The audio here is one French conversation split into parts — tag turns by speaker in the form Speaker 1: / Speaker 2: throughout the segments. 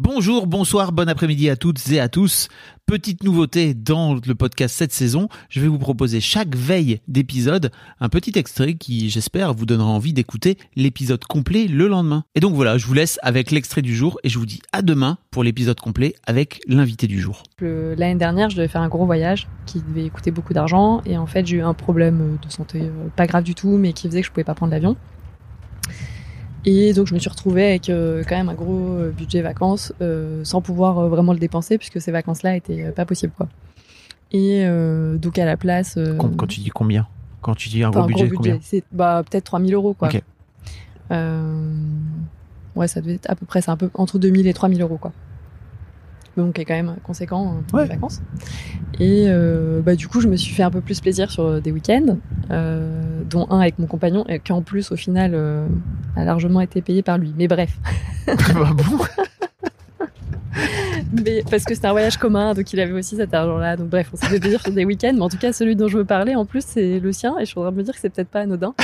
Speaker 1: Bonjour, bonsoir, bon après-midi à toutes et à tous. Petite nouveauté dans le podcast cette saison, je vais vous proposer chaque veille d'épisode un petit extrait qui, j'espère, vous donnera envie d'écouter l'épisode complet le lendemain. Et donc voilà, je vous laisse avec l'extrait du jour et je vous dis à demain pour l'épisode complet avec l'invité du jour.
Speaker 2: L'année dernière, je devais faire un gros voyage qui devait coûter beaucoup d'argent et en fait, j'ai eu un problème de santé euh, pas grave du tout, mais qui faisait que je pouvais pas prendre l'avion. Et donc, je me suis retrouvée avec euh, quand même un gros euh, budget vacances euh, sans pouvoir euh, vraiment le dépenser puisque ces vacances-là étaient pas possibles, quoi. Et donc, à la place.
Speaker 1: Quand, quand tu dis combien? Quand tu dis un
Speaker 2: Enfin,
Speaker 1: gros budget, combien?
Speaker 2: C'est bah, peut-être 3000 euros, quoi.
Speaker 1: Ok.
Speaker 2: Euh, ouais, ça devait être à peu près, c'est un peu entre 2000 et 3000 euros, quoi. Donc, c'est quand même conséquent hein, pour
Speaker 1: Ouais.
Speaker 2: les vacances. Et bah, du coup, je me suis fait un peu plus plaisir sur des week-ends, euh, dont un avec mon compagnon, et qui en plus, au final, euh, a largement été payé par lui. Mais bref,
Speaker 1: Ah bon?
Speaker 2: Mais, parce que c'était un voyage commun, donc il avait aussi cet argent-là. Donc bref, on s'est fait plaisir sur des week-ends, mais en tout cas, celui dont je veux parler, en plus, c'est le sien, et je suis en train de me dire que c'est peut-être pas anodin.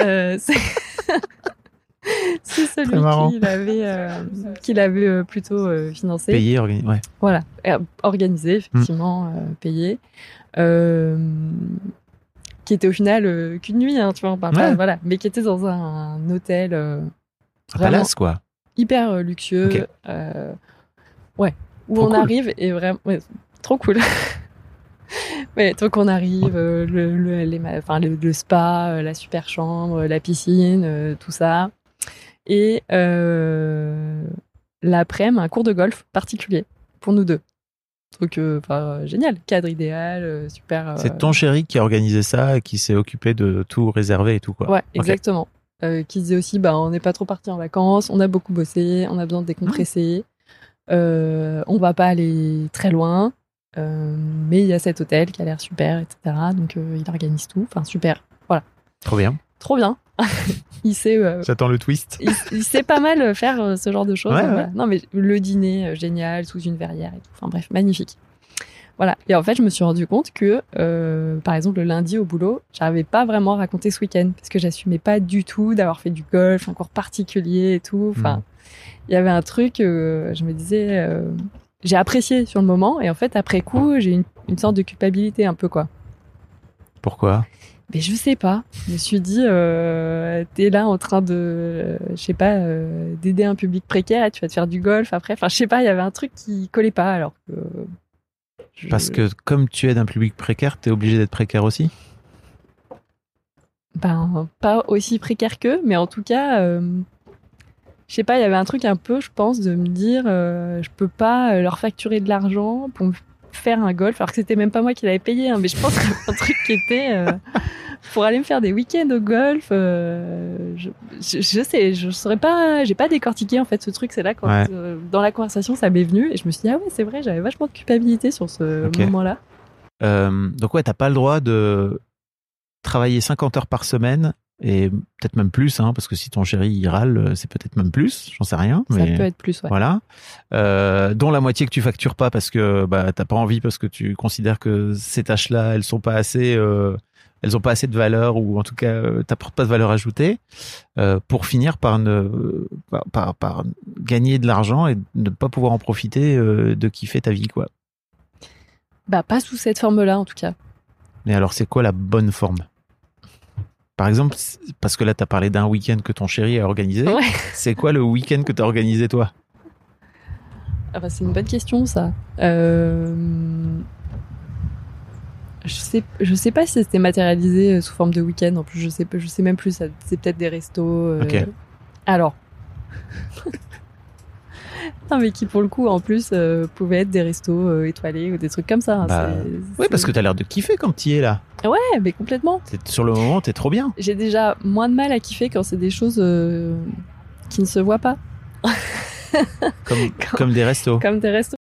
Speaker 2: Euh, c'est c'est celui qu'il avait, euh, qu'il avait euh, plutôt euh, financé.
Speaker 1: Payé, organisé, ouais.
Speaker 2: Voilà, Euh, organisé, effectivement, euh, payé. Qui était au final euh, qu'une nuit, hein, tu vois,
Speaker 1: Ouais.
Speaker 2: voilà, mais qui était dans un, hôtel euh,
Speaker 1: Un palace, quoi.
Speaker 2: hyper euh, luxueux. Euh, ouais, où
Speaker 1: Trop
Speaker 2: on
Speaker 1: cool.
Speaker 2: arrive et vraiment, ouais, trop cool. ouais, donc on arrive, le, le, les ma- enfin, le, le spa, la super chambre, la piscine, tout ça. Et l'après-midi, un cours de golf particulier pour nous deux. Donc, euh, génial, cadre idéal, euh, super. euh,
Speaker 1: C'est ton chéri qui a organisé ça et qui s'est occupé de tout réserver et tout, quoi.
Speaker 2: Ouais, exactement. Qui disait aussi, bah, on n'est pas trop parti en vacances, on a beaucoup bossé, on a besoin de décompresser, euh, on va pas aller très loin, mais il y a cet hôtel qui a l'air super, etc. Donc il organise tout, enfin super,
Speaker 1: Trop bien.
Speaker 2: trop bien. il sait, euh,
Speaker 1: J'attends le twist.
Speaker 2: il, il sait pas mal faire euh, ce genre de choses.
Speaker 1: Ouais,
Speaker 2: hein,
Speaker 1: ouais.
Speaker 2: Non mais le dîner euh, génial sous une verrière et tout. Enfin bref, magnifique. Voilà. Et en fait, je me suis rendu compte que, euh, par exemple, le lundi au boulot, j'arrivais pas vraiment à raconter ce week-end parce que j'assumais pas du tout d'avoir fait du golf, un cours particulier et tout. Enfin,
Speaker 1: Mhm.
Speaker 2: il y avait un truc, euh, je me disais, euh, j'ai apprécié sur le moment et en fait, après coup, j'ai une, une sorte de culpabilité un peu quoi.
Speaker 1: Pourquoi?
Speaker 2: Mais je sais pas. Je me suis dit, euh, t'es là en train de, euh, je sais pas, euh, d'aider un public précaire et tu vas te faire du golf après. Enfin, je sais pas, il y avait un truc qui collait pas alors que. je-
Speaker 1: Parce que comme tu es d'un public précaire, t'es obligé d'être précaire aussi?
Speaker 2: Ben, pas aussi précaire qu'eux, mais en tout cas, euh, je sais pas, il y avait un truc un peu, je pense, de me dire, je peux pas leur facturer de l'argent pour me faire un golf, alors que c'était même pas moi qui l'avais payé, hein, mais je pense avait un truc qui était euh, pour aller me faire des week-ends au golf. euh, je, je, je sais, je saurais pas, j'ai pas décortiqué en fait ce truc. C'est là quand
Speaker 1: Ouais.
Speaker 2: euh, dans la conversation ça m'est venu et je me suis dit ah ouais c'est vrai, j'avais vachement de culpabilité sur ce moment-là.
Speaker 1: Donc ouais, t'as pas le droit de travailler 50 heures par semaine et peut-être même plus, hein, parce que si ton chéri il râle, euh, c'est peut-être même plus, j'en sais rien.
Speaker 2: Ça
Speaker 1: mais
Speaker 2: peut être plus ouais.
Speaker 1: Voilà. Euh, dont la moitié que tu factures pas parce que bah, t'as pas envie, parce que tu considères que ces tâches-là, elles sont pas assez, euh, elles ont pas assez de valeur ou en tout cas, euh, t'apportent pas de valeur ajoutée, pour finir par ne, par, par, par gagner de l'argent et ne pas pouvoir en profiter de kiffer ta vie, quoi.
Speaker 2: Bah pas sous cette forme-là en tout cas.
Speaker 1: Mais alors, c'est quoi la bonne forme? Par exemple, parce que là, tu as parlé d'un week-end que ton chéri a organisé.
Speaker 2: Ouais.
Speaker 1: C'est quoi le week-end que tu as organisé, toi?
Speaker 2: Ah bah, c'est une bonne question ça. Euh, Je sais, je sais pas si c'était matérialisé euh, sous forme de week-end. En plus, je sais, pas- je sais même plus. C'est peut-être des restos. euh. Alors. Non, mais qui pour le coup, en plus, euh, pouvaient être des restos euh, étoilés ou des trucs comme ça. hein.
Speaker 1: Bah, Oui, parce que tu as l'air de kiffer quand tu y es là.
Speaker 2: Ouais, mais complètement.
Speaker 1: Sur le moment, tu es trop bien.
Speaker 2: J'ai déjà moins de mal à kiffer quand c'est des choses euh, qui ne se voient pas,
Speaker 1: Comme, comme des restos.
Speaker 2: comme des restos.